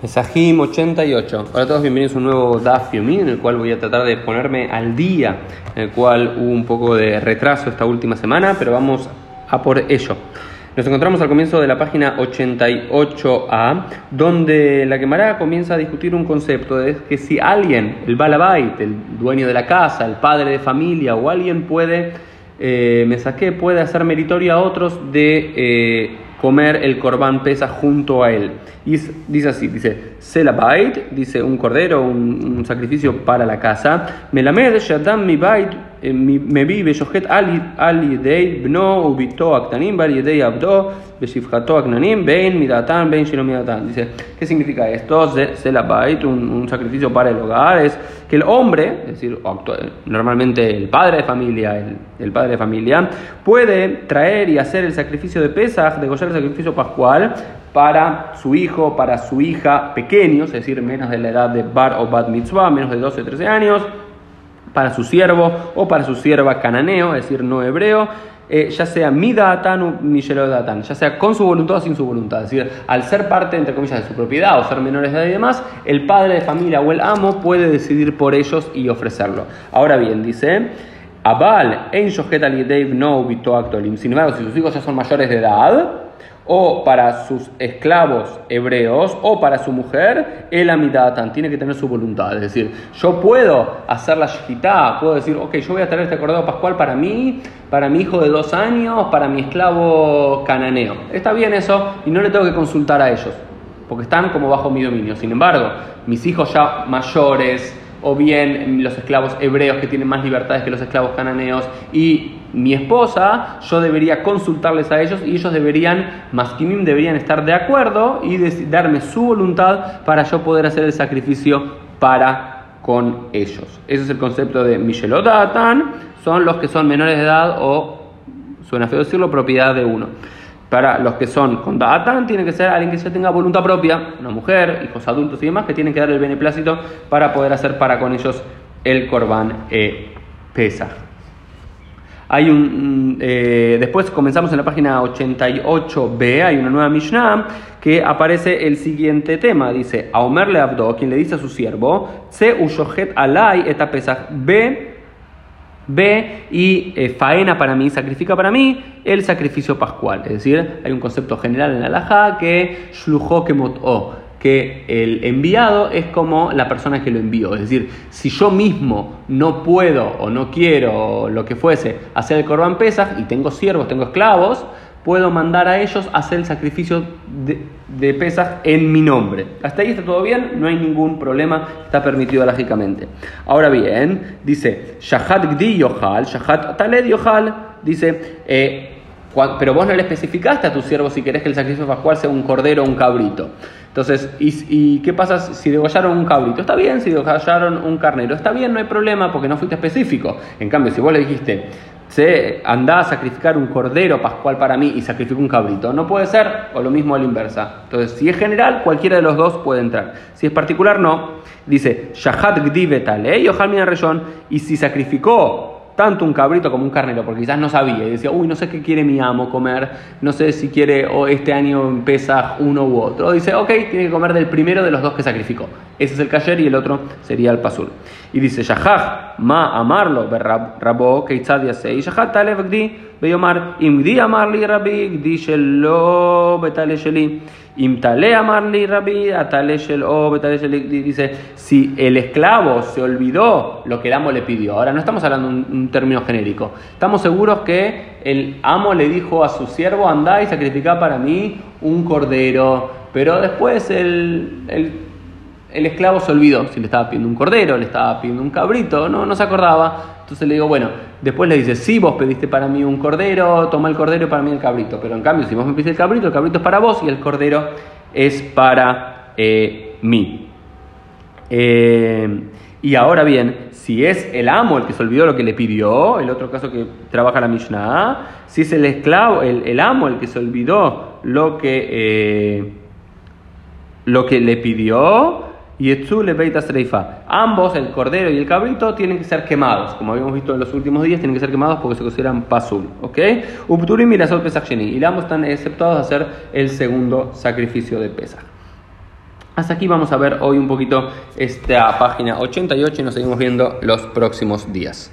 Pesajim 88. Hola a todos, bienvenidos a un nuevo Daf Yomi, en el cual voy a tratar de ponerme al día, en el cual hubo un poco de retraso esta última semana, pero vamos a por ello. Nos encontramos al comienzo de la página 88a, donde la Gemara comienza a discutir un concepto, de que si alguien, el balabait, el dueño de la casa, el padre de familia o alguien puede, eh, me saqué, puede hacer meritorio a otros de... Eh, comer el corbán pesa junto a él. Y dice así, dice, Selabait, dice un cordero, un, un sacrificio para la casa. Melamed shadam mi bait, eh, vive shohet al yedei bno ubito aktanim, bal yedei abdo, beshifjato aknanim, bein midatan, bein shilo midatan. Dice, ¿qué significa esto? Selabait, un, un sacrificio para el hogar, es que el hombre, es decir, normalmente el padre de familia, el, el padre de familia, puede traer y hacer el sacrificio de Pesach, degollar el sacrificio pascual, para su hijo, para su hija pequeños, es decir, menos de la edad de bar o bat mitzvah, menos de 12 o 13 años, para su siervo o para su sierva cananeo, es decir, no hebreo, eh, ya sea mi datan o mi datan, ya sea con su voluntad o sin su voluntad. Es decir, al ser parte, entre comillas, de su propiedad o ser menores de edad y demás, el padre de familia o el amo puede decidir por ellos y ofrecerlo. Ahora bien, dice, Abal, en Sin embargo, si sus hijos ya son mayores de edad, o para sus esclavos hebreos o para su mujer, el amidatan, tiene que tener su voluntad. Es decir, yo puedo hacer la shkita, puedo decir, ok, yo voy a traer este cordero pascual para mí, para mi hijo de dos años, para mi esclavo cananeo. Está bien eso y no le tengo que consultar a ellos, porque están como bajo mi dominio. Sin embargo, mis hijos ya mayores, o bien los esclavos hebreos que tienen más libertades que los esclavos cananeos y mi esposa, yo debería consultarles a ellos y ellos deberían, masquimim, deberían estar de acuerdo y darme su voluntad para yo poder hacer el sacrificio para con ellos. Ese es el concepto de Michelodatan, son los que son menores de edad o, suena feo decirlo, propiedad de uno. Para los que son con Datan, tiene que ser alguien que ya tenga voluntad propia, una mujer, hijos adultos y demás, que tienen que dar el beneplácito para poder hacer para con ellos el Corban eh, Pesach. Hay un, eh, después comenzamos en la página 88b, hay una nueva Mishnah que aparece el siguiente tema. Dice, a Omer le abdo, quien le dice a su siervo, se ushohet alay eta pesach, ve, ve y eh, faena para mí, sacrifica para mí el sacrificio pascual. Es decir, hay un concepto general en la halajá que shlujo kemot'o que el enviado es como la persona que lo envió. Es decir, si yo mismo no puedo o no quiero o lo que fuese hacer el Corban Pesach y tengo siervos, tengo esclavos, puedo mandar a ellos a hacer el sacrificio de, de Pesach en mi nombre. Hasta ahí está todo bien, no hay ningún problema, está permitido lógicamente. Ahora bien, dice, Shahat Gdi Yohal, Shahat Taled Yohal, dice, eh, pero vos no le especificaste a tu siervo si querés que el sacrificio pascual sea un cordero o un cabrito. Entonces, ¿y, qué pasa si degollaron un cabrito? Está bien, si degollaron un carnero, está bien, no hay problema porque no fuiste específico. En cambio, si vos le dijiste, se anda a sacrificar un cordero pascual para mí y sacrifico un cabrito, no puede ser, o lo mismo a la inversa. Entonces, si es general, cualquiera de los dos puede entrar. Si es particular, no. Dice, Shahat Gdivetale, y si sacrificó tanto un cabrito como un carnero, porque quizás no sabía y decía, uy, no sé qué quiere mi amo comer, no sé si quiere o este año empieza uno u otro. dice, ok, tiene que comer del primero de los dos que sacrificó. Ese es el kasher y el otro sería el pasul. Y dice, Shahaj, ma amarlo, rabo, keitzad y Shahaj, talev gdi, beyomar, imdi amarli rabi, gdi shelo, betale sheli. Imtale amarli rabi, atale shelo, betale sheli. Dice, si el esclavo se olvidó lo que el amo le pidió. Ahora no estamos hablando un, término genérico. Estamos seguros que el amo le dijo a su siervo, anda y sacrifica para mí un cordero. Pero después el el esclavo se olvidó si le estaba pidiendo un cordero, le estaba pidiendo un cabrito, no, no se acordaba. Entonces le digo, bueno, después le dice, si vos pediste para mí un cordero, toma el cordero y para mí el cabrito. Pero en cambio, si vos me pediste el cabrito, el cabrito es para vos y el cordero es para eh, mí. Eh, y ahora bien, si es el amo el que se olvidó lo que le pidió, el otro caso que trabaja la Mishnah, si es el esclavo, el, amo el que se olvidó lo que, eh, lo que le pidió, y Beita Sreifa. Ambos, el cordero y el cabrito, tienen que ser quemados. Como habíamos visto en los últimos días, tienen que ser quemados porque se consideran pasul. ¿Ok? Upturim y la Y ambos están exceptuados a hacer el segundo sacrificio de Pesach. Hasta aquí vamos a ver hoy un poquito esta página 88 y nos seguimos viendo los próximos días.